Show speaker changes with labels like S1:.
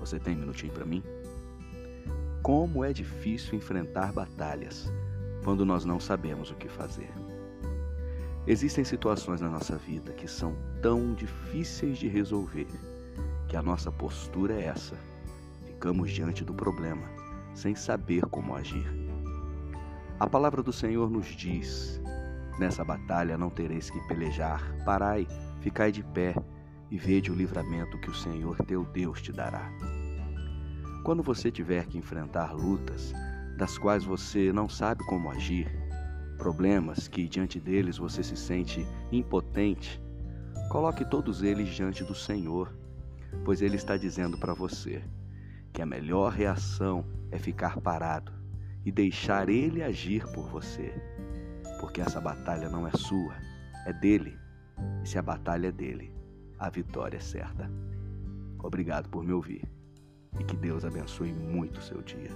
S1: Você tem um minutinho para mim? Como é difícil enfrentar batalhas quando nós não sabemos o que fazer. Existem situações na nossa vida que são tão difíceis de resolver que a nossa postura é essa. Ficamos diante do problema sem saber como agir. A palavra do Senhor nos diz: Nessa batalha não tereis que pelejar, parai, ficai de pé e vede o livramento que o Senhor teu Deus te dará. Quando você tiver que enfrentar lutas das quais você não sabe como agir, problemas que diante deles você se sente impotente, coloque todos eles diante do Senhor, pois Ele está dizendo para você que a melhor reação é ficar parado e deixar Ele agir por você porque essa batalha não é sua, é dele. E se a batalha é dele, a vitória é certa. Obrigado por me ouvir e que Deus abençoe muito o seu dia.